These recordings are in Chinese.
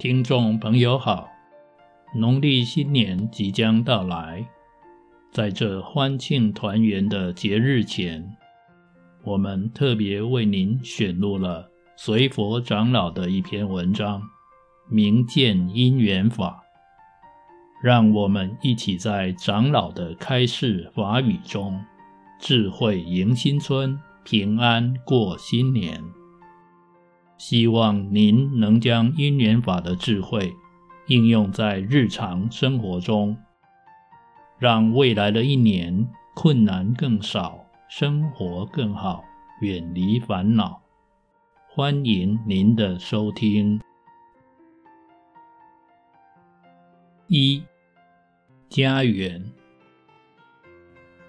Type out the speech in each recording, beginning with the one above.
听众朋友好，农历新年即将到来，在这欢庆团圆的节日前，我们特别为您选录了随佛长老的一篇文章，明见因缘法。让我们一起在长老的开示法语中，智慧迎新春，平安过新年。希望您能将因缘法的智慧应用在日常生活中，让未来的一年困难更少，生活更好，远离烦恼。欢迎您的收听。一、家园。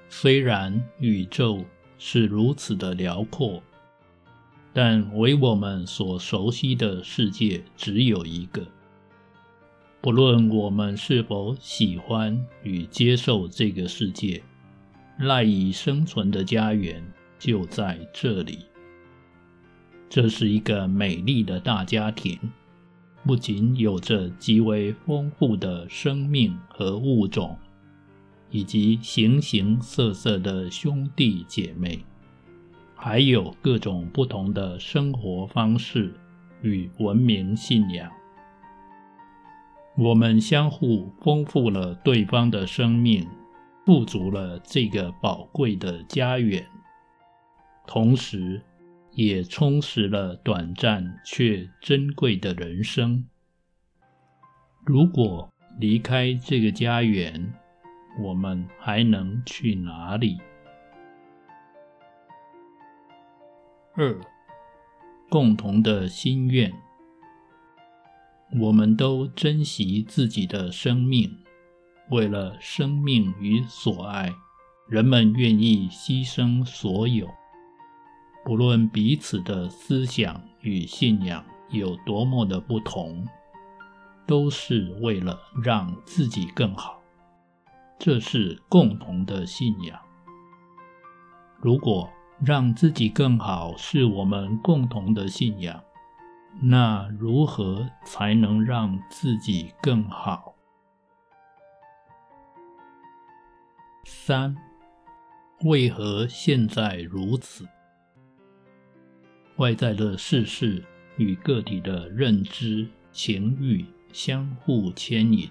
虽然宇宙是如此的辽阔。但为我们所熟悉的世界只有一个，不论我们是否喜欢与接受这个世界，赖以生存的家园就在这里。这是一个美丽的大家庭，不仅有着极为丰富的生命和物种，以及形形色色的兄弟姐妹。还有各种不同的生活方式与文明信仰，我们相互丰富了对方的生命，富足了这个宝贵的家园，同时也充实了短暂却珍贵的人生。如果离开这个家园，我们还能去哪里？二，共同的心愿。我们都珍惜自己的生命，为了生命与所爱，人们愿意牺牲所有。不论彼此的思想与信仰有多么的不同，都是为了让自己更好。这是共同的信仰。如果让自己更好是我们共同的信仰，那如何才能让自己更好？三，为何现在如此？外在的世事与个体的认知、情欲相互牵引，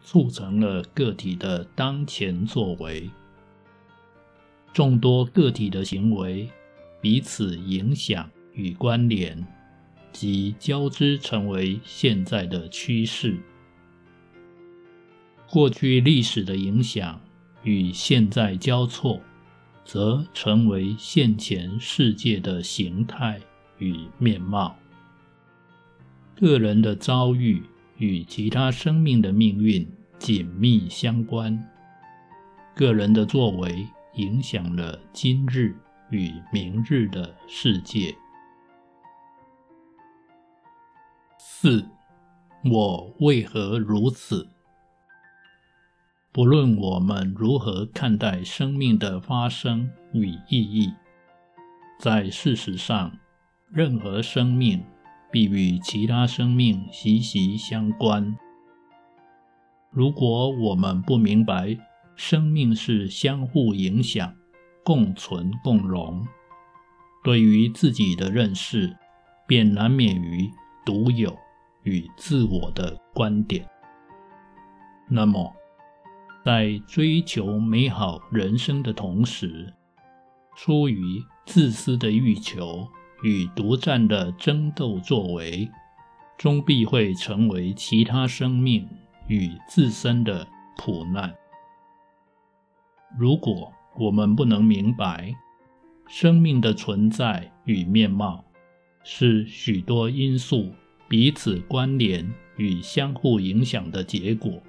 促成了个体的当前作为。众多个体的行为彼此影响与关联，及交织成为现在的趋势。过去历史的影响与现在交错，则成为现前世界的形态与面貌。个人的遭遇与其他生命的命运紧密相关，个人的作为，影响了今日与明日的世界。四，我为何如此？不论我们如何看待生命的发生与意义，在事实上，任何生命必与其他生命息息相关。如果我们不明白，生命是相互影响、共存共荣。对于自己的认识，便难免于独有与自我的观点。那么，在追求美好人生的同时，出于自私的欲求与独占的争斗作为，终必会成为其他生命与自身的苦难。如果我们不能明白生命的存在与面貌是许多因素彼此关联与相互影响的结果，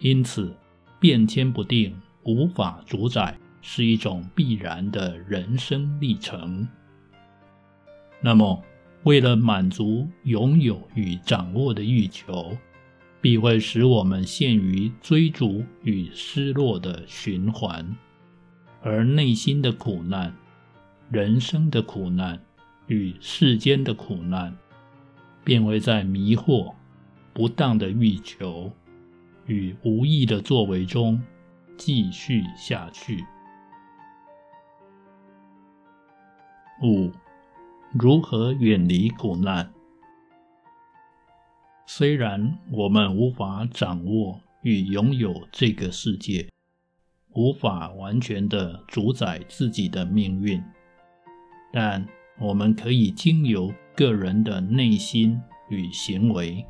因此变迁不定、无法主宰是一种必然的人生历程，那么为了满足拥有与掌握的欲求，必会使我们陷于追逐与失落的循环，而内心的苦难、人生的苦难与世间的苦难，便会在迷惑不当的欲求与无意的作为中继续下去。五、如何远离苦难？虽然我们无法掌握与拥有这个世界，无法完全的主宰自己的命运，但我们可以经由个人的内心与行为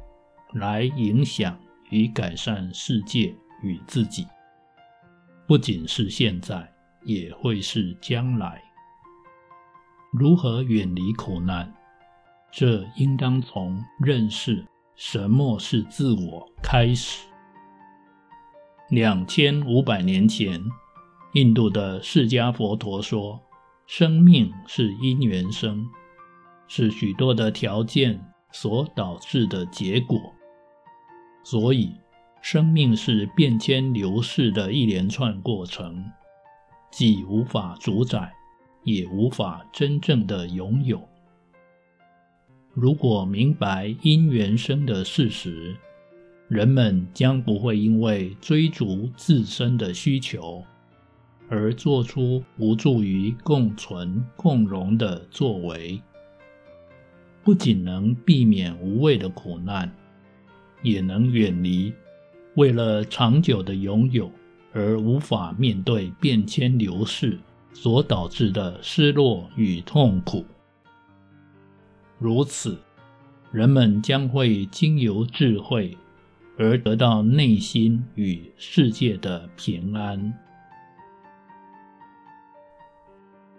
来影响与改善世界与自己，不仅是现在，也会是将来。如何远离苦难？这应当从认识什么是自我开始。两千五百年前，印度的释迦佛陀说。生命是因缘生，是许多的条件所导致的结果。所以，生命是变迁流逝的一连串过程，既无法主宰，也无法真正的拥有。如果明白因缘生的事实，人们将不会因为追逐自身的需求。而做出无助于共存共荣的作为，不仅能避免无谓的苦难，也能远离为了长久的拥有而无法面对变迁流逝所导致的失落与痛苦。如此，人们将会经由智慧而得到内心与世界的平安。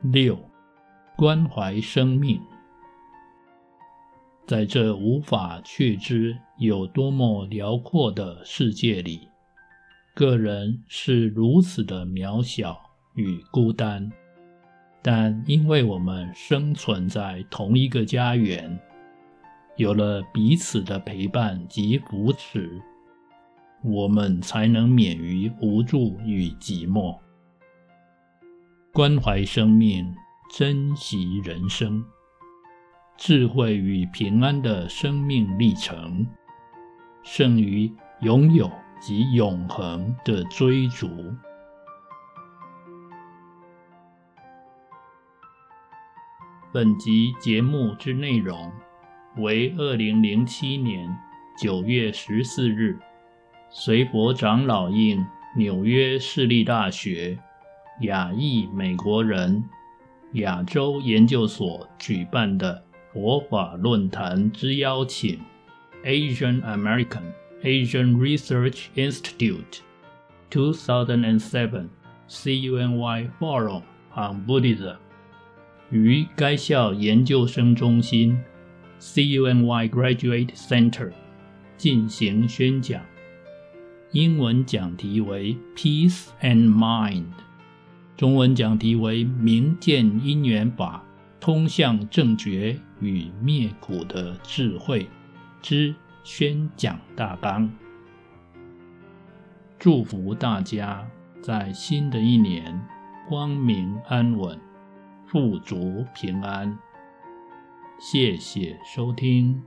六、关怀生命。在这无法确知有多么辽阔的世界里，个人是如此的渺小与孤单。但因为我们生存在同一个家园，有了彼此的陪伴及扶持，我们才能免于无助与寂寞。关怀生命，珍惜人生，智慧与平安的生命历程，胜于拥有及永恒的追逐。本集节目之内容为二零零七年九月十四日，随佛长老应纽约市立大学。亚裔美国人亚洲研究所举办的佛法论坛之邀请，Asian American Asian Research Institute 2007 CUNY Forum on Buddhism 于该校研究生中心 CUNY Graduate Center 进行宣讲，英文讲题为 Peace and Mind。中文讲题为“明见因缘法，通向正觉与灭苦的智慧”之宣讲大纲。祝福大家在新的一年光明安稳、富足平安。谢谢收听。